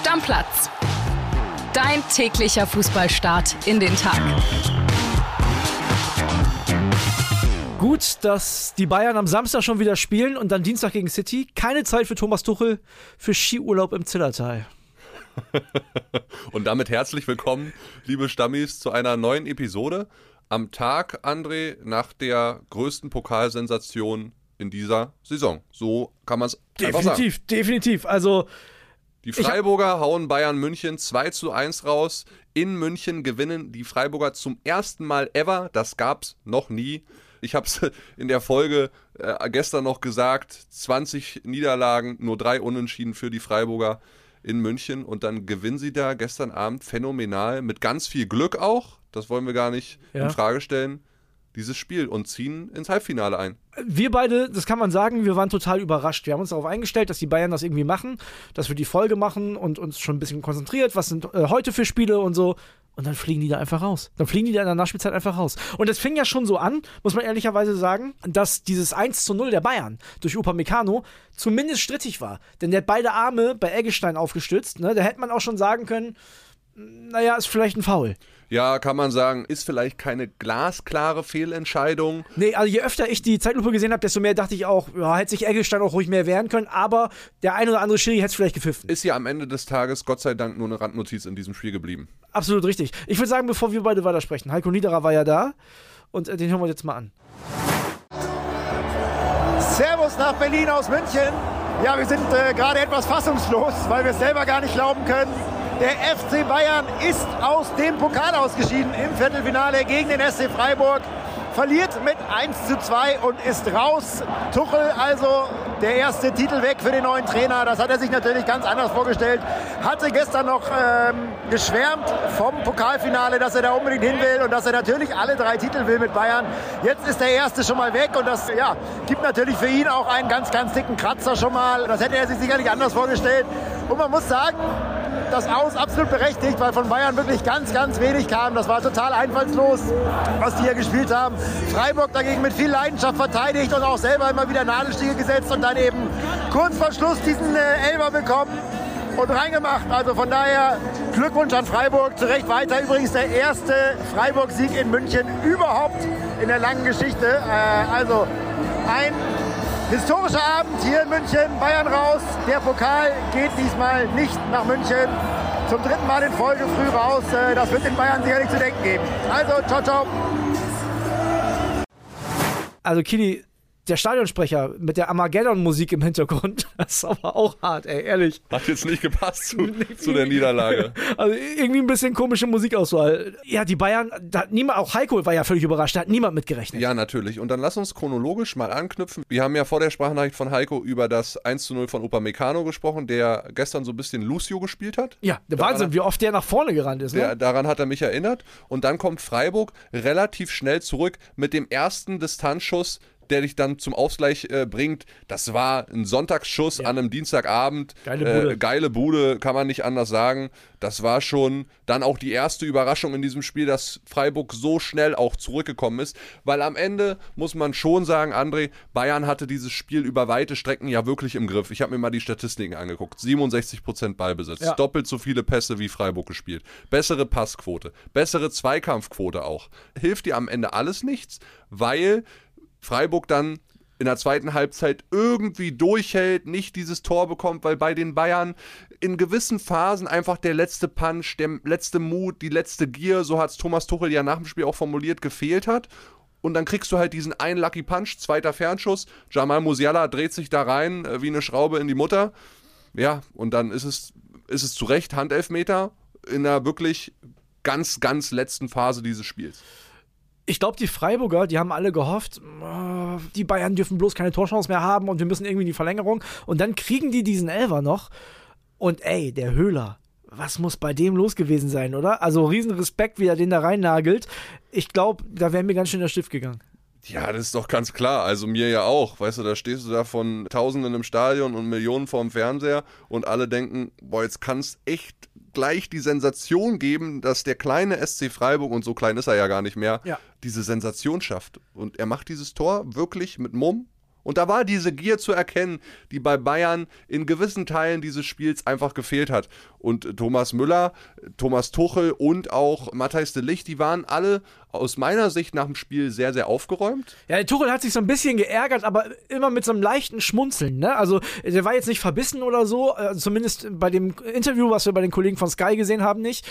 Stammplatz. Dein täglicher Fußballstart in den Tag. Gut, dass die Bayern am Samstag schon wieder spielen und dann Dienstag gegen City. Keine Zeit für Thomas Tuchel für Skiurlaub im Zillertal. und damit herzlich willkommen, liebe Stammis, zu einer neuen Episode am Tag, André, nach der größten Pokalsensation in dieser Saison. So kann man es Definitiv, sagen. definitiv. Also die Freiburger hauen Bayern München 2 zu 1 raus. In München gewinnen die Freiburger zum ersten Mal ever. Das gab es noch nie. Ich habe es in der Folge äh, gestern noch gesagt: 20 Niederlagen, nur drei Unentschieden für die Freiburger in München. Und dann gewinnen sie da gestern Abend phänomenal, mit ganz viel Glück auch. Das wollen wir gar nicht ja. in Frage stellen dieses Spiel und ziehen ins Halbfinale ein. Wir beide, das kann man sagen, wir waren total überrascht. Wir haben uns darauf eingestellt, dass die Bayern das irgendwie machen, dass wir die Folge machen und uns schon ein bisschen konzentriert, was sind äh, heute für Spiele und so. Und dann fliegen die da einfach raus. Dann fliegen die da in der Nachspielzeit einfach raus. Und es fing ja schon so an, muss man ehrlicherweise sagen, dass dieses 1 zu 0 der Bayern durch Upamecano zumindest strittig war. Denn der hat beide Arme bei Eggestein aufgestützt. Ne? Da hätte man auch schon sagen können, naja, ist vielleicht ein Foul. Ja, kann man sagen, ist vielleicht keine glasklare Fehlentscheidung. Nee, also je öfter ich die Zeitlupe gesehen habe, desto mehr dachte ich auch, ja, hätte sich Eggestein auch ruhig mehr wehren können, aber der ein oder andere Schiri hätte es vielleicht gepfiffen. Ist ja am Ende des Tages Gott sei Dank nur eine Randnotiz in diesem Spiel geblieben. Absolut richtig. Ich würde sagen, bevor wir beide weitersprechen, Heiko Niederer war ja da und äh, den hören wir uns jetzt mal an. Servus nach Berlin aus München. Ja, wir sind äh, gerade etwas fassungslos, weil wir es selber gar nicht glauben können. Der FC Bayern ist aus dem Pokal ausgeschieden im Viertelfinale gegen den SC Freiburg. Verliert mit 1 zu 2 und ist raus. Tuchel also der erste Titel weg für den neuen Trainer. Das hat er sich natürlich ganz anders vorgestellt. Hatte gestern noch ähm, geschwärmt vom Pokalfinale, dass er da unbedingt hin will und dass er natürlich alle drei Titel will mit Bayern. Jetzt ist der erste schon mal weg und das ja, gibt natürlich für ihn auch einen ganz, ganz dicken Kratzer schon mal. Das hätte er sich sicherlich anders vorgestellt. Und man muss sagen, das Aus absolut berechtigt, weil von Bayern wirklich ganz, ganz wenig kam. Das war total einfallslos, was die hier gespielt haben. Freiburg dagegen mit viel Leidenschaft verteidigt und auch selber immer wieder Nadelstiege gesetzt und dann eben kurz vor Schluss diesen äh, Elber bekommen und reingemacht. Also von daher Glückwunsch an Freiburg. Zu Recht weiter. Übrigens der erste Freiburg-Sieg in München überhaupt in der langen Geschichte. Äh, also ein Historischer Abend hier in München, Bayern raus. Der Pokal geht diesmal nicht nach München. Zum dritten Mal in Folge früh raus. Äh, das wird den Bayern sicherlich zu denken geben. Also, ciao, ciao. Also, Kili, der Stadionsprecher mit der Armageddon-Musik im Hintergrund, das ist aber auch hart, ey, ehrlich. Hat jetzt nicht gepasst zu, zu der Niederlage. Also irgendwie ein bisschen komische Musikauswahl. Ja, die Bayern, da hat niemand, auch Heiko war ja völlig überrascht, da hat niemand mitgerechnet. Ja, natürlich. Und dann lass uns chronologisch mal anknüpfen. Wir haben ja vor der Sprachnachricht von Heiko über das 1 zu 0 von Opa Meccano gesprochen, der gestern so ein bisschen Lucio gespielt hat. Ja, der daran Wahnsinn, wie oft der nach vorne gerannt ist. Ne? Der, daran hat er mich erinnert. Und dann kommt Freiburg relativ schnell zurück mit dem ersten Distanzschuss der dich dann zum Ausgleich äh, bringt. Das war ein Sonntagsschuss ja. an einem Dienstagabend. Geile Bude. Äh, geile Bude, kann man nicht anders sagen. Das war schon dann auch die erste Überraschung in diesem Spiel, dass Freiburg so schnell auch zurückgekommen ist. Weil am Ende muss man schon sagen, André, Bayern hatte dieses Spiel über weite Strecken ja wirklich im Griff. Ich habe mir mal die Statistiken angeguckt. 67% Ballbesitz, ja. doppelt so viele Pässe wie Freiburg gespielt. Bessere Passquote, bessere Zweikampfquote auch. Hilft dir am Ende alles nichts, weil Freiburg dann in der zweiten Halbzeit irgendwie durchhält, nicht dieses Tor bekommt, weil bei den Bayern in gewissen Phasen einfach der letzte Punch, der letzte Mut, die letzte Gier, so hat es Thomas Tuchel ja nach dem Spiel auch formuliert, gefehlt hat. Und dann kriegst du halt diesen einen Lucky Punch, zweiter Fernschuss. Jamal Musiala dreht sich da rein äh, wie eine Schraube in die Mutter. Ja, und dann ist es, ist es zu Recht Handelfmeter in der wirklich ganz, ganz letzten Phase dieses Spiels ich glaube, die Freiburger, die haben alle gehofft, oh, die Bayern dürfen bloß keine Torchance mehr haben und wir müssen irgendwie in die Verlängerung. Und dann kriegen die diesen Elver noch. Und ey, der Höhler, was muss bei dem los gewesen sein, oder? Also riesen Respekt, wie er den da rein nagelt. Ich glaube, da wäre mir ganz schön der Stift gegangen. Ja, das ist doch ganz klar. Also mir ja auch. Weißt du, da stehst du da von Tausenden im Stadion und Millionen vorm Fernseher und alle denken, boah, jetzt kann es echt gleich die Sensation geben, dass der kleine SC Freiburg, und so klein ist er ja gar nicht mehr, ja. diese Sensation schafft. Und er macht dieses Tor wirklich mit Mumm Und da war diese Gier zu erkennen, die bei Bayern in gewissen Teilen dieses Spiels einfach gefehlt hat. Und Thomas Müller, Thomas Tuchel und auch Matthijs de Licht, die waren alle aus meiner Sicht nach dem Spiel sehr, sehr aufgeräumt. Ja, Tuchel hat sich so ein bisschen geärgert, aber immer mit so einem leichten Schmunzeln. Ne? Also der war jetzt nicht verbissen oder so, also zumindest bei dem Interview, was wir bei den Kollegen von Sky gesehen haben, nicht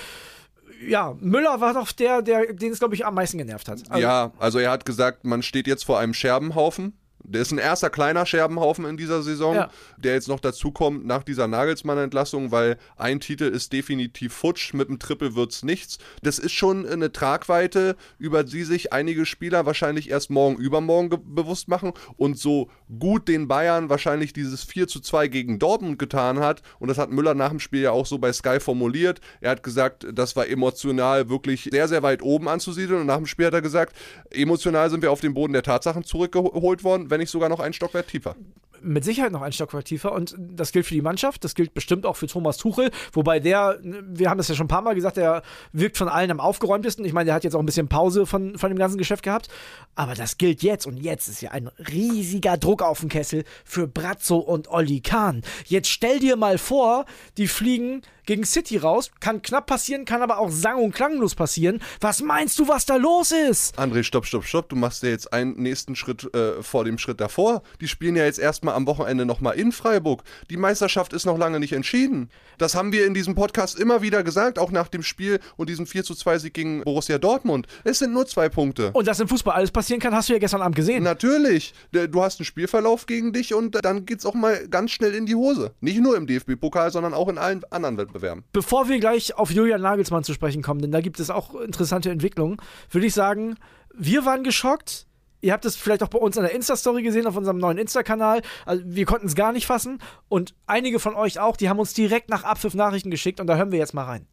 ja, Müller war doch der, der den es, glaube ich, am meisten genervt hat. Also ja, also er hat gesagt, man steht jetzt vor einem Scherbenhaufen. Der ist ein erster kleiner Scherbenhaufen in dieser Saison, ja. der jetzt noch dazukommt nach dieser Nagelsmann-Entlassung, weil ein Titel ist definitiv futsch, mit dem Triple wird es nichts. Das ist schon eine Tragweite, über die sich einige Spieler wahrscheinlich erst morgen, übermorgen bewusst machen und so gut den Bayern wahrscheinlich dieses 4 zu 2 gegen Dortmund getan hat, und das hat Müller nach dem Spiel ja auch so bei Sky formuliert, er hat gesagt, das war emotional wirklich sehr, sehr weit oben anzusiedeln und nach dem Spiel hat er gesagt, emotional sind wir auf den Boden der Tatsachen zurückgeholt worden, wenn nicht sogar noch ein Stockwerk tiefer mit Sicherheit noch ein Stockwerk tiefer und das gilt für die Mannschaft, das gilt bestimmt auch für Thomas Tuchel, wobei der, wir haben das ja schon ein paar Mal gesagt, der wirkt von allen am aufgeräumtesten. Ich meine, der hat jetzt auch ein bisschen Pause von, von dem ganzen Geschäft gehabt, aber das gilt jetzt und jetzt ist ja ein riesiger Druck auf dem Kessel für Brazzo und Olli Kahn. Jetzt stell dir mal vor, die fliegen gegen City raus. Kann knapp passieren, kann aber auch sang- und klanglos passieren. Was meinst du, was da los ist? André, stopp, stopp, stopp. Du machst ja jetzt einen nächsten Schritt äh, vor dem Schritt davor. Die spielen ja jetzt erstmal am Wochenende nochmal in Freiburg. Die Meisterschaft ist noch lange nicht entschieden. Das haben wir in diesem Podcast immer wieder gesagt, auch nach dem Spiel und diesem 4 zu 2 Sieg gegen Borussia Dortmund. Es sind nur zwei Punkte. Und dass im Fußball alles passieren kann, hast du ja gestern Abend gesehen. Natürlich. Du hast einen Spielverlauf gegen dich und dann geht es auch mal ganz schnell in die Hose. Nicht nur im DFB-Pokal, sondern auch in allen anderen Wettbewerben bewerben. Bevor wir gleich auf Julian Nagelsmann zu sprechen kommen, denn da gibt es auch interessante Entwicklungen, würde ich sagen, wir waren geschockt. Ihr habt es vielleicht auch bei uns in der Insta-Story gesehen, auf unserem neuen Insta-Kanal. Also wir konnten es gar nicht fassen. Und einige von euch auch, die haben uns direkt nach Abpfiff Nachrichten geschickt. Und da hören wir jetzt mal rein.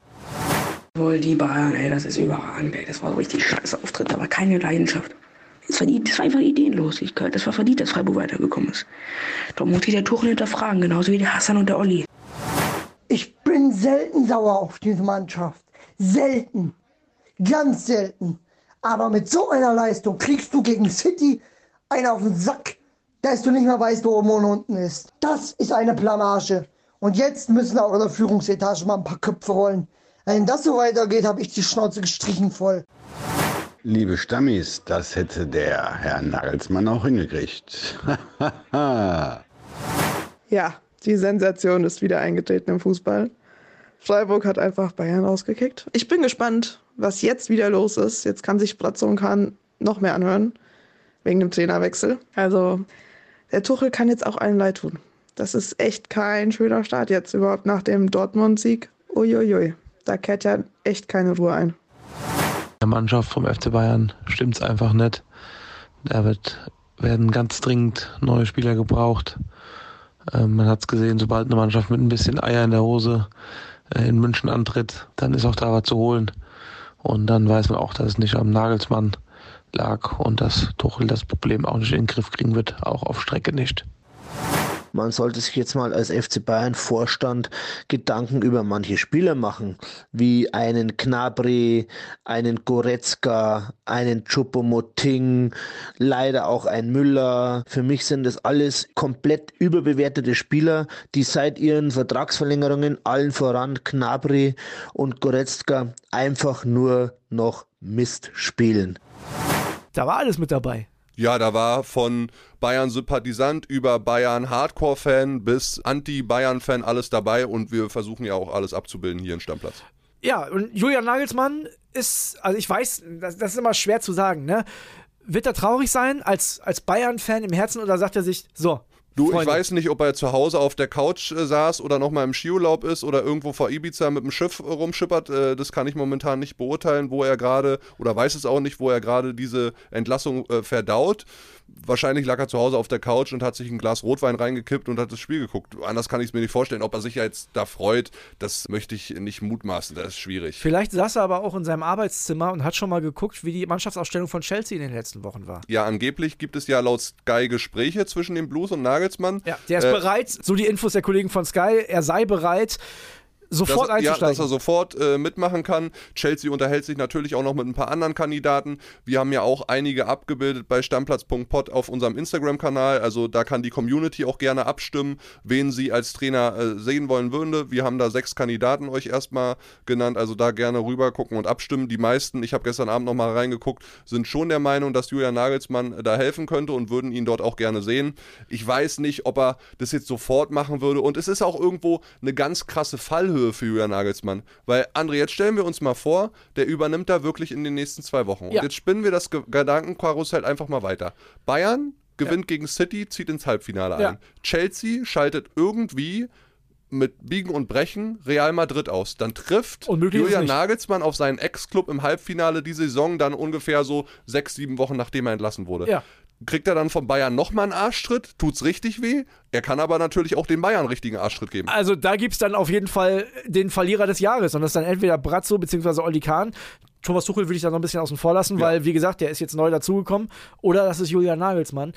Wohl die Bayern, ey, das ist überragend, ey. Das war so richtig scheiße Auftritt, aber keine Leidenschaft. Das war, das war einfach Ideenlosigkeit. Das war verdient, dass Freiburg weitergekommen ist. Darum muss ich der Tuchel hinterfragen, genauso wie der Hassan und der Olli. Ich bin selten sauer auf diese Mannschaft. Selten. Ganz selten. Aber mit so einer Leistung kriegst du gegen City einen auf den Sack, dass du nicht mehr weißt, wo oben und unten ist. Das ist eine Blamage. Und jetzt müssen auch in der Führungsetage mal ein paar Köpfe rollen. Wenn das so weitergeht, habe ich die Schnauze gestrichen voll. Liebe Stammis, das hätte der Herr Nagelsmann auch hingekriegt. ja, die Sensation ist wieder eingetreten im Fußball. Freiburg hat einfach Bayern rausgekickt. Ich bin gespannt, was jetzt wieder los ist. Jetzt kann sich Bratzo und Kahn noch mehr anhören, wegen dem Trainerwechsel. Also, der Tuchel kann jetzt auch allen leid tun. Das ist echt kein schöner Start jetzt überhaupt nach dem Dortmund-Sieg. Uiuiui, da kehrt ja echt keine Ruhe ein. Der Mannschaft vom FC Bayern stimmt es einfach nicht. Da wird, werden ganz dringend neue Spieler gebraucht. Ähm, man hat es gesehen, sobald eine Mannschaft mit ein bisschen Eier in der Hose äh, in München antritt, dann ist auch da was zu holen. Und dann weiß man auch, dass es nicht am Nagelsmann lag und dass Tuchel das Problem auch nicht in den Griff kriegen wird, auch auf Strecke nicht. Man sollte sich jetzt mal als FC Bayern Vorstand Gedanken über manche Spieler machen, wie einen Knabri, einen Goretzka, einen Chupomoting, leider auch ein Müller. Für mich sind das alles komplett überbewertete Spieler, die seit ihren Vertragsverlängerungen allen voran Knabri und Goretzka einfach nur noch Mist spielen. Da war alles mit dabei. Ja, da war von Bayern-Sympathisant über Bayern-Hardcore-Fan bis Anti-Bayern-Fan alles dabei und wir versuchen ja auch alles abzubilden hier in Stammplatz. Ja, und Julian Nagelsmann ist, also ich weiß, das, das ist immer schwer zu sagen, ne? Wird er traurig sein als, als Bayern-Fan im Herzen oder sagt er sich, so, Du, Freunde. ich weiß nicht, ob er zu Hause auf der Couch äh, saß oder nochmal im Skiurlaub ist oder irgendwo vor Ibiza mit dem Schiff rumschippert. Äh, das kann ich momentan nicht beurteilen, wo er gerade, oder weiß es auch nicht, wo er gerade diese Entlassung äh, verdaut. Wahrscheinlich lag er zu Hause auf der Couch und hat sich ein Glas Rotwein reingekippt und hat das Spiel geguckt. Anders kann ich es mir nicht vorstellen. Ob er sich jetzt da freut, das möchte ich nicht mutmaßen. Das ist schwierig. Vielleicht saß er aber auch in seinem Arbeitszimmer und hat schon mal geguckt, wie die Mannschaftsausstellung von Chelsea in den letzten Wochen war. Ja, angeblich gibt es ja laut Sky Gespräche zwischen dem Blues und Nagelsmann. Ja, der ist äh, bereit, so die Infos der Kollegen von Sky, er sei bereit, Sofort dass, ja, einzusteigen. dass er sofort äh, mitmachen kann. Chelsea unterhält sich natürlich auch noch mit ein paar anderen Kandidaten. Wir haben ja auch einige abgebildet bei stammplatz.pod auf unserem Instagram-Kanal. Also da kann die Community auch gerne abstimmen, wen sie als Trainer äh, sehen wollen würde. Wir haben da sechs Kandidaten euch erstmal genannt. Also da gerne rüber gucken und abstimmen. Die meisten, ich habe gestern Abend nochmal reingeguckt, sind schon der Meinung, dass Julian Nagelsmann da helfen könnte und würden ihn dort auch gerne sehen. Ich weiß nicht, ob er das jetzt sofort machen würde. Und es ist auch irgendwo eine ganz krasse Fallhöhe für Julian Nagelsmann. Weil, André, jetzt stellen wir uns mal vor, der übernimmt da wirklich in den nächsten zwei Wochen. Ja. Und jetzt spinnen wir das Ge Gedankenkarussell einfach mal weiter. Bayern gewinnt gegen City, zieht ins Halbfinale Ja. ein. Chelsea schaltet irgendwie mit Biegen und Brechen Real Madrid aus. Dann trifft Julian. Nagelsmann auf seinen Ex-Club im Halbfinale die Saison dann ungefähr so sechs, sieben Wochen, nachdem er entlassen wurde. Ja. Kriegt er dann von Bayern nochmal einen Arschtritt? Tut's richtig weh? Er kann aber natürlich auch den Bayern einen richtigen Arschtritt geben. Also da gibt es dann auf jeden Fall den Verlierer des Jahres. Und das ist dann entweder Brazzo bzw. Olli Kahn. Thomas Tuchel würde ich da noch ein bisschen außen vor lassen, weil, wie gesagt, der ist jetzt neu dazugekommen. Oder das ist Julian Nagelsmann.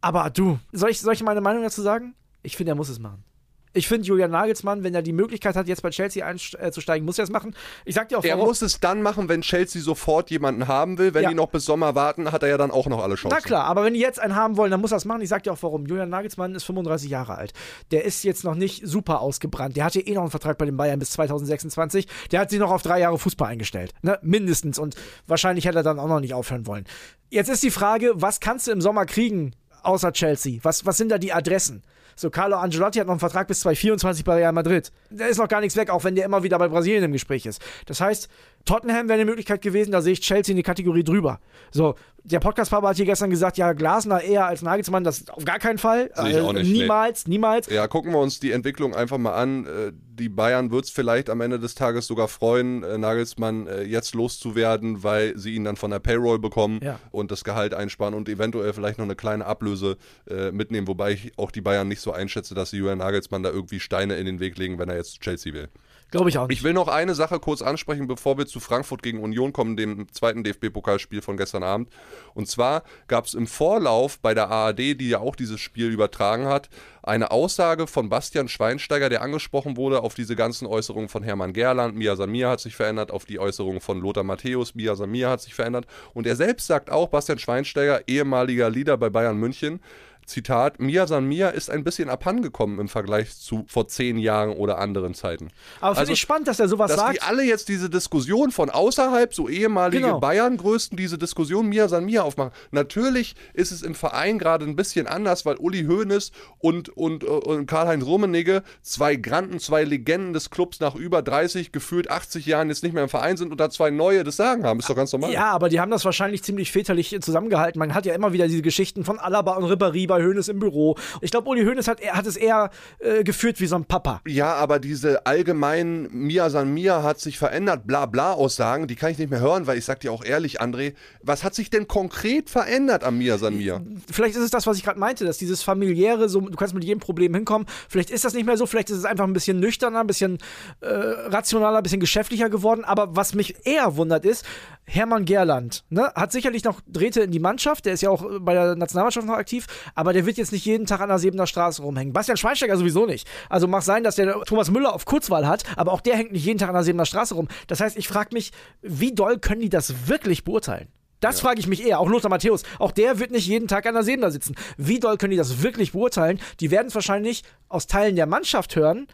Aber du, soll ich, soll ich meine Meinung dazu sagen? Ich finde, er muss es machen. Ich finde, Julian Nagelsmann, wenn er die Möglichkeit hat, jetzt bei Chelsea einzusteigen, muss er es machen. Ich sag dir auch, Er warum. muss es dann machen, wenn Chelsea sofort jemanden haben will. Wenn Ja. die noch bis Sommer warten, hat er ja dann auch noch alle Chancen. Na klar, aber wenn die jetzt einen haben wollen, dann muss er es machen. Ich sag dir auch warum. Julian Nagelsmann ist 35 Jahre alt. Der ist jetzt noch nicht super ausgebrannt. Der hatte eh noch einen Vertrag bei den Bayern bis 2026. Der hat sich noch auf drei Jahre Fußball eingestellt. Ne? Mindestens. Und wahrscheinlich hätte er dann auch noch nicht aufhören wollen. Jetzt ist die Frage, was kannst du im Sommer kriegen, außer Chelsea? Was, was sind da die Adressen? So, Carlo Angelotti hat noch einen Vertrag bis 2024 bei Real Madrid. Da ist noch gar nichts weg, auch wenn der immer wieder bei Brasilien im Gespräch ist. Das heißt, Tottenham wäre eine Möglichkeit gewesen, da sehe ich Chelsea in die Kategorie drüber. So, der Podcast-Papa hat hier gestern gesagt, ja, Glasner eher als Nagelsmann, das auf gar keinen Fall. Sehe ich auch nicht, nee. niemals, niemals. Ja, gucken wir uns die Entwicklung einfach mal an. Äh, Die Bayern wird es vielleicht am Ende des Tages sogar freuen, äh, Nagelsmann äh, jetzt loszuwerden, weil sie ihn dann von der Payroll bekommen Ja. und das Gehalt einsparen und eventuell vielleicht noch eine kleine Ablöse äh, mitnehmen, wobei ich auch die Bayern nicht so einschätze, dass sie Julian Nagelsmann da irgendwie Steine in den Weg legen, wenn er jetzt zu Chelsea will. Glaube ich auch nicht. Ich will noch eine Sache kurz ansprechen, bevor wir zu Frankfurt gegen Union kommen, dem zweiten DFB-Pokalspiel von gestern Abend. Und zwar gab es im Vorlauf bei der ARD, die ja auch dieses Spiel übertragen hat, eine Aussage von Bastian Schweinsteiger, der angesprochen wurde auf diese ganzen Äußerungen von Hermann Gerland. Mia Samir hat sich verändert, auf die Äußerungen von Lothar Matthäus. Mia Samir hat sich verändert. Und er selbst sagt auch, Bastian Schweinsteiger, ehemaliger Leader bei Bayern München, Zitat, Mia San Mia ist ein bisschen abhandengekommen im Vergleich zu vor zehn Jahren oder anderen Zeiten. Aber finde Also, ich spannend, dass er sowas dass sagt. die alle jetzt diese Diskussion von außerhalb, so ehemalige Genau. Bayern-Größten, diese Diskussion Mia San Mia aufmachen. Natürlich ist es im Verein gerade ein bisschen anders, weil Uli Hoeneß und, und, äh, und Karl-Heinz Rummenigge, zwei Granden, zwei Legenden des Clubs nach über 30, gefühlt 80 Jahren jetzt nicht mehr im Verein sind und da zwei neue das Sagen haben. Ist doch ganz normal. Ja, aber die haben das wahrscheinlich ziemlich väterlich zusammengehalten. Man hat ja immer wieder diese Geschichten von Alaba und Ribéry bei Hoeneß im Büro. Ich glaube, Uli Hoeneß hat, hat es eher äh, geführt wie so ein Papa. Ja, aber diese allgemeinen Mia San Mia hat sich verändert, bla bla Aussagen, die kann ich nicht mehr hören, weil ich sag dir auch ehrlich, André, was hat sich denn konkret verändert am Mia San Mia? Vielleicht ist es das, was ich gerade meinte, dass dieses familiäre, so, du kannst mit jedem Problem hinkommen. Vielleicht ist das nicht mehr so, vielleicht ist es einfach ein bisschen nüchterner, ein bisschen äh, rationaler, ein bisschen geschäftlicher geworden. Aber was mich eher wundert ist, Hermann Gerland ne, hat sicherlich noch Drähte in die Mannschaft, der ist ja auch äh, bei der Nationalmannschaft noch aktiv, aber der wird jetzt nicht jeden Tag an der Sebener Straße rumhängen. Bastian Schweinsteiger sowieso nicht. Also mag sein, dass der Thomas Müller auf Kurzwahl hat, aber auch der hängt nicht jeden Tag an der Sebener Straße rum. Das heißt, ich frage mich, wie doll können die das wirklich beurteilen? Das frage ich mich eher. Auch Lothar Matthäus. Auch der wird nicht jeden Tag an der Sebener sitzen. Wie doll können die das wirklich beurteilen? Die werden es wahrscheinlich aus Teilen der Mannschaft hören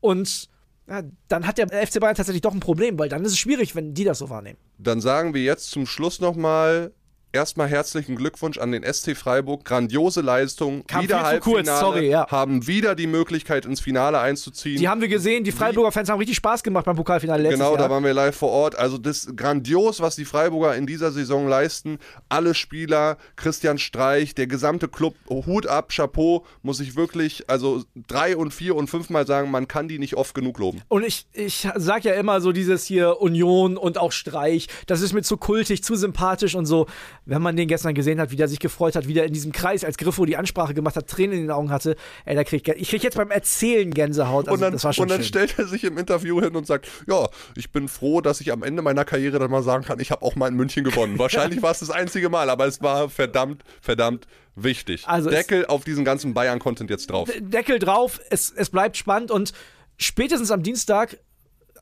und ja, dann hat der FC Bayern tatsächlich doch ein Problem, weil dann ist es schwierig, wenn die das so wahrnehmen. Dann sagen wir jetzt zum Schluss nochmal erstmal herzlichen Glückwunsch an den SC Freiburg. Grandiose Leistung. Kam wieder zu kurz, sorry, ja. Haben wieder die Möglichkeit ins Finale einzuziehen. Die haben wir gesehen, die Freiburger Fans haben richtig Spaß gemacht beim Pokalfinale letztes Genau, Jahr. da waren wir live vor Ort. Also das ist grandios, was die Freiburger in dieser Saison leisten. Alle Spieler, Christian Streich, der gesamte Club, Hut ab, Chapeau, muss ich wirklich, also drei und vier und fünfmal sagen, man kann die nicht oft genug loben. Und ich, ich sag ja immer so dieses hier Union und auch Streich, das ist mir zu kultig, zu sympathisch und so. Wenn man den gestern gesehen hat, wie der sich gefreut hat, wie der in diesem Kreis, als Griffo die Ansprache gemacht hat, Tränen in den Augen hatte, ey, da krieg ich, ich krieg jetzt beim Erzählen Gänsehaut. Also, und dann, das war schon und dann schön. stellt er sich im Interview hin und sagt, ja, ich bin froh, dass ich am Ende meiner Karriere dann mal sagen kann, ich habe auch mal in München gewonnen. Wahrscheinlich war es das einzige Mal, aber es war verdammt, verdammt wichtig. Also Deckel auf diesen ganzen Bayern-Content jetzt drauf. Deckel drauf, es, es bleibt spannend und spätestens am Dienstag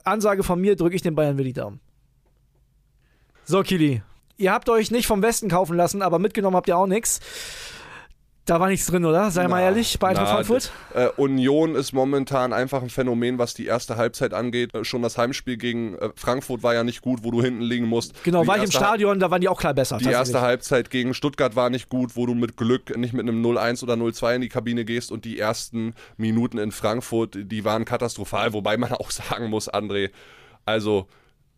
Ansage von mir, drücke ich den Bayern wieder die Daumen. So, Kili. Ihr habt euch nicht vom Westen kaufen lassen, aber mitgenommen habt ihr auch nichts. Da war nichts drin, oder? Sei mal ehrlich, bei Eintracht Na, Frankfurt. Äh, Union ist momentan einfach ein Phänomen, was die erste Halbzeit angeht. Äh, schon das Heimspiel gegen äh, Frankfurt war ja nicht gut, wo du hinten liegen musst. Genau, Die war ich im Stadion, da waren die auch klar besser. Die erste. Halbzeit gegen Stuttgart war nicht gut, wo du mit Glück nicht mit einem 0-1 oder 0-2 in die Kabine gehst und die ersten Minuten in Frankfurt, die waren katastrophal, wobei man auch sagen muss, André, also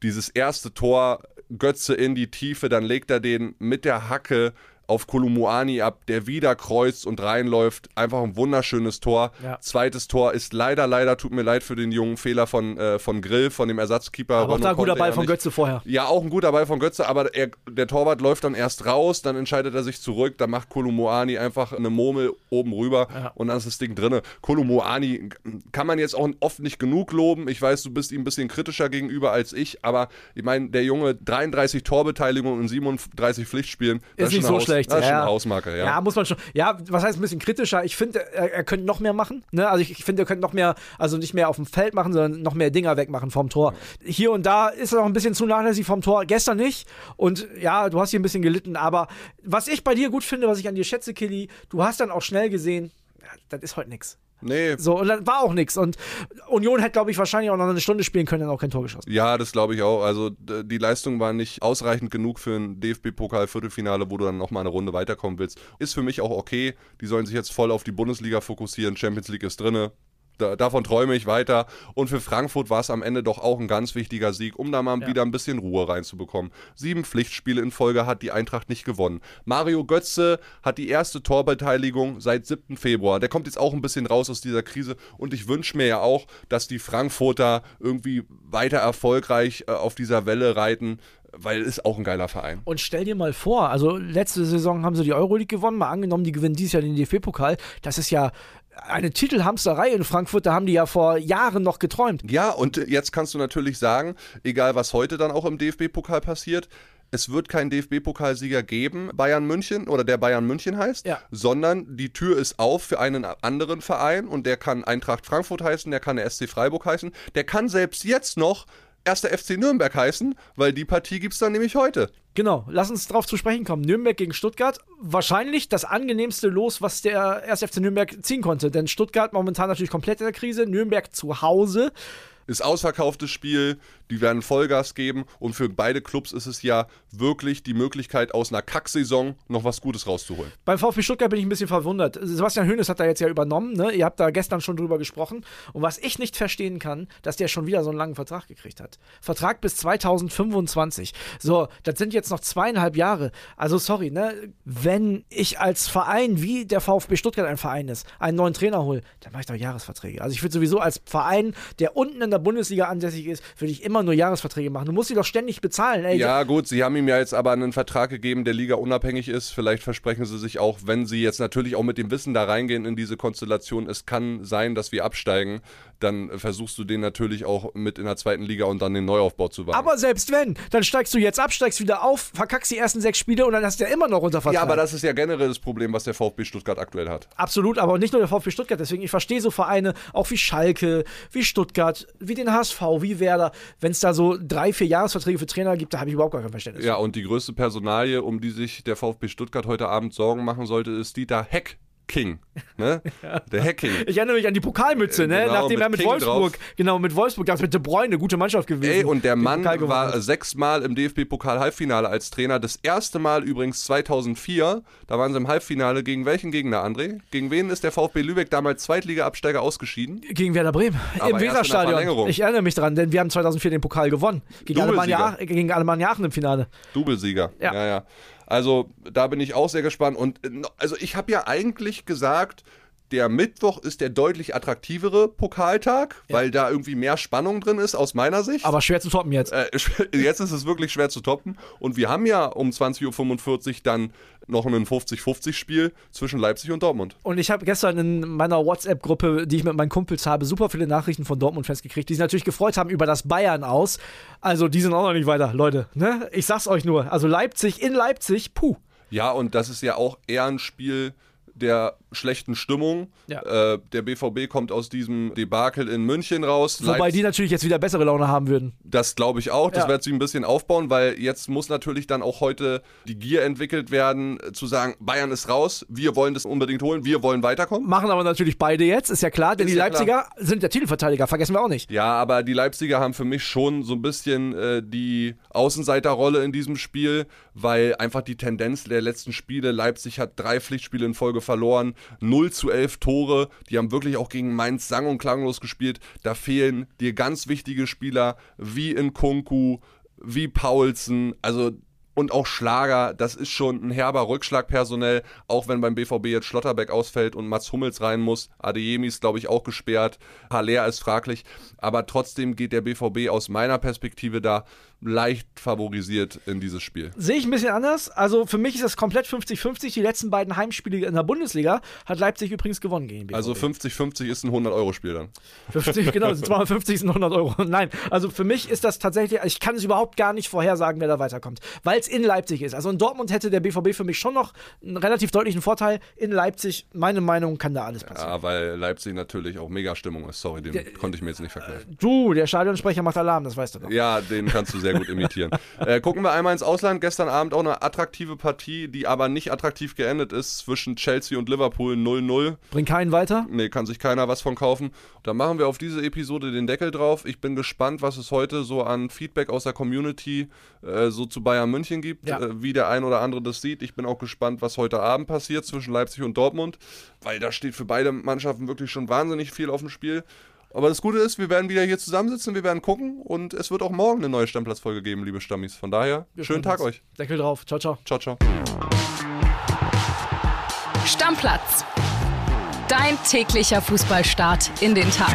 dieses erste Tor, Götze in die Tiefe, dann legt er den mit der Hacke auf Kolumuani ab, der wieder kreuzt und reinläuft. Einfach ein wunderschönes Tor. Ja. Zweites Tor ist leider, leider, tut mir leid für den jungen Fehler von, äh, von Grill, von dem Ersatzkeeper. Aber auch da ein guter Ball von. Götze vorher. Ja, auch ein guter Ball von Götze, aber er, der Torwart läuft dann erst raus, dann entscheidet er sich zurück, dann macht Kolumuani einfach eine Murmel oben rüber Ja. und dann ist das Ding drinne. Kolumuani kann man jetzt auch oft nicht genug loben. Ich weiß, du bist ihm ein bisschen kritischer gegenüber als ich, aber ich meine, der Junge 33 Torbeteiligungen und 37 Pflichtspielen, das Ist nicht schon so eine Schlecht. Das ist schon ja. eine Hausmarke, ja. Ja, muss man schon. Ja, was heißt ein bisschen kritischer? Ich finde, er, er könnte noch mehr machen. Ne? Also ich, ich finde, er könnte noch mehr, also nicht mehr auf dem Feld machen, sondern noch mehr Dinger wegmachen vom Tor. Hier und da ist er noch ein bisschen zu nachlässig vom Tor. Gestern nicht. Und ja, du hast hier ein bisschen gelitten. Aber was ich bei dir gut finde, was ich an dir schätze, Killy, du hast dann auch schnell gesehen, ja, das ist heute nichts. Nee, So, und das war auch nichts. Und Union hätte, glaube ich, wahrscheinlich auch noch eine Stunde spielen können, dann auch kein Tor geschossen. Ja, das glaube ich auch. Also die Leistung war nicht ausreichend genug für ein DFB-Pokal-Viertelfinale, wo du dann nochmal eine Runde weiterkommen willst. Ist für mich auch okay. Die sollen sich jetzt voll auf die Bundesliga fokussieren. Champions League ist drinne. Da, davon träume ich weiter. Und für Frankfurt war es am Ende doch auch ein ganz wichtiger Sieg, um da mal Ja. wieder ein bisschen Ruhe reinzubekommen. Sieben Pflichtspiele in Folge hat die Eintracht nicht gewonnen. Mario Götze hat die erste Torbeteiligung seit 7. Februar. Der kommt jetzt auch ein bisschen raus aus dieser Krise. Und ich wünsche mir ja auch, dass die Frankfurter irgendwie weiter erfolgreich äh, auf dieser Welle reiten, weil ist auch ein geiler Verein. Und stell dir mal vor, also letzte Saison haben sie die Euroleague gewonnen, mal angenommen, die gewinnen dieses Jahr den DFB-Pokal. Das ist ja eine Titelhamsterei in Frankfurt, da haben die ja vor Jahren noch geträumt. Ja, und jetzt kannst du natürlich sagen, egal was heute dann auch im DFB-Pokal passiert, es wird keinen DFB-Pokalsieger geben, Bayern München oder der Bayern München heißt, Ja. sondern die Tür ist auf für einen anderen Verein und der kann Eintracht Frankfurt heißen, der kann der SC Freiburg heißen, der kann selbst jetzt noch erster FC Nürnberg heißen, weil die Partie gibt es dann nämlich heute. Genau, lass uns drauf zu sprechen kommen. Nürnberg gegen Stuttgart, wahrscheinlich das angenehmste Los, was der 1. FC Nürnberg ziehen konnte. Denn Stuttgart momentan natürlich komplett in der Krise, Nürnberg zu Hause. Ist ausverkauftes Spiel, die werden Vollgas geben und für beide Clubs ist es ja wirklich die Möglichkeit, aus einer Kacksaison noch was Gutes rauszuholen. Beim VfB Stuttgart bin ich ein bisschen verwundert. Sebastian Hoeneß hat da jetzt ja übernommen, ne? Ihr habt da gestern schon drüber gesprochen. Und was ich nicht verstehen kann, dass der schon wieder so einen langen Vertrag gekriegt hat. Vertrag bis 2025. So, das sind jetzt noch zweieinhalb Jahre. Also sorry, ne? Wenn ich als Verein, wie der VfB Stuttgart ein Verein ist, einen neuen Trainer hole, dann mache ich doch Jahresverträge. Also ich würde sowieso als Verein, der unten in der Bundesliga ansässig ist, würde ich immer nur Jahresverträge machen. Du musst sie doch ständig bezahlen. Ey, Ja, gut, sie haben ihm ja jetzt aber einen Vertrag gegeben, der Liga unabhängig ist. Vielleicht versprechen sie sich auch, wenn sie jetzt natürlich auch mit dem Wissen da reingehen in diese Konstellation, es kann sein, dass wir absteigen, dann versuchst du den natürlich auch mit in der zweiten Liga und dann den Neuaufbau zu wagen. Aber selbst wenn, dann steigst du jetzt ab, steigst wieder auf, verkackst die ersten sechs Spiele und dann hast du ja immer noch unter Vertrag. ja, aber das ist ja generell das Problem, was der VfB Stuttgart aktuell hat. Absolut, aber nicht nur der VfB Stuttgart. Deswegen, ich verstehe so Vereine, auch wie Schalke, wie Stuttgart, wie den HSV, wie Werder. Wenn es da so drei, vier Jahresverträge für Trainer gibt, da habe ich überhaupt gar kein Verständnis. Ja, und die größte Personalie, um die sich der VfB Stuttgart heute Abend Sorgen machen sollte, ist Dieter Heck. King, ne? Der Hacking. Ich erinnere mich an die Pokalmütze, ne? Genau, Nachdem mit er mit King Wolfsburg, drauf. genau, mit Wolfsburg, das mit De Bruyne, eine gute Mannschaft gewesen. Ey, und der Mann war sechsmal im DFB-Pokal-Halbfinale als Trainer. Das erste Mal übrigens 2004. Da waren sie im Halbfinale. Gegen welchen Gegner, André? Gegen wen ist der VfB Lübeck damals Zweitliga-Absteiger ausgeschieden? Gegen Werder Bremen. Aber Im Weserstadion. Ich erinnere mich dran, denn wir haben 2004 den Pokal gewonnen. Gegen. Alemannia, gegen Alemannia Aachen im Finale. Doublesieger. Ja. ja, ja. Also da bin ich auch sehr gespannt. Und äh, also ich habe ja eigentlich gesagt, der Mittwoch ist der deutlich attraktivere Pokaltag, weil da irgendwie mehr Spannung drin ist, aus meiner Sicht. Aber schwer zu toppen jetzt. Äh, jetzt ist es wirklich schwer zu toppen. Und wir haben ja um 20.45 Uhr dann noch ein 50-50-Spiel zwischen Leipzig und Dortmund. Und ich habe gestern in meiner WhatsApp-Gruppe, die ich mit meinen Kumpels habe, super viele Nachrichten von Dortmund-Fans gekriegt, die sich natürlich gefreut haben über das Bayern aus. Also die sind auch noch nicht weiter, Leute. Ne? Ich sag's euch nur. Also Leipzig in Leipzig, puh. Ja, und das ist ja auch eher ein Spiel der schlechten Stimmung. Ja. Äh, der BVB kommt aus diesem Debakel in München raus. Wobei Leipzig- die natürlich jetzt wieder bessere Laune haben würden. das glaube ich auch. Das Ja. wird sich ein bisschen aufbauen, weil jetzt muss natürlich dann auch heute die Gier entwickelt werden, äh, zu sagen, Bayern ist raus, wir wollen das unbedingt holen, wir wollen weiterkommen. Machen aber natürlich beide jetzt, ist ja klar, denn Ist die ja Leipziger sind der Titelverteidiger, vergessen wir auch nicht. Ja, aber die Leipziger haben für mich schon so ein bisschen äh, die Außenseiterrolle in diesem Spiel, weil einfach die Tendenz der letzten Spiele, Leipzig hat drei Pflichtspiele in Folge verloren, 0 zu 11 Tore, die haben wirklich auch gegen Mainz sang- und klanglos gespielt. Da fehlen dir ganz wichtige Spieler wie in Kunku, wie Paulsen, also und auch Schlager, das ist schon ein herber Rückschlag personell, auch wenn beim BVB jetzt Schlotterbeck ausfällt und Mats Hummels rein muss. Adeyemi ist, glaube ich, auch gesperrt. Haller ist fraglich. Aber trotzdem geht der BVB aus meiner Perspektive da leicht favorisiert in dieses Spiel. Sehe ich ein bisschen anders. Also für mich ist das komplett 50-50. Die letzten beiden Heimspiele in der Bundesliga hat Leipzig übrigens gewonnen gegen BVB. Also 50-50 ist ein 100-Euro-Spiel dann. 50, genau, sind 250 sind 100 Euro. Nein, also für mich ist das tatsächlich, ich kann es überhaupt gar nicht vorhersagen, wer da weiterkommt, weil es in Leipzig ist. Also in Dortmund hätte der BVB für mich schon noch einen relativ deutlichen Vorteil. In Leipzig, meine Meinung, kann da alles passieren. Ja, weil Leipzig natürlich auch mega Stimmung ist. Sorry, den konnte ich mir jetzt nicht verkneifen. Du, der Stadionsprecher macht Alarm, das weißt du doch. Ja, den kannst du sehr gut imitieren. äh, gucken wir einmal ins Ausland. Gestern Abend auch eine attraktive Partie, die aber nicht attraktiv geendet ist, zwischen Chelsea und Liverpool 0-0. Bring keinen weiter. Nee, kann sich keiner was von kaufen. Da machen wir auf diese Episode den Deckel drauf. Ich bin gespannt, was es heute so an Feedback aus der Community äh, so zu Bayern München gibt, Ja. äh, wie der ein oder andere das sieht. Ich bin auch gespannt, was heute Abend passiert zwischen Leipzig und Dortmund, weil da steht für beide Mannschaften wirklich schon wahnsinnig viel auf dem Spiel. Aber das Gute ist, wir werden wieder hier zusammensitzen, wir werden gucken und es wird auch morgen eine neue Stammplatz-Folge geben, liebe Stammis. Von daher, Wir schönen Tag uns. euch. Deckel drauf. Ciao, ciao. Ciao, ciao. Stammplatz. Dein täglicher Fußballstart in den Tag.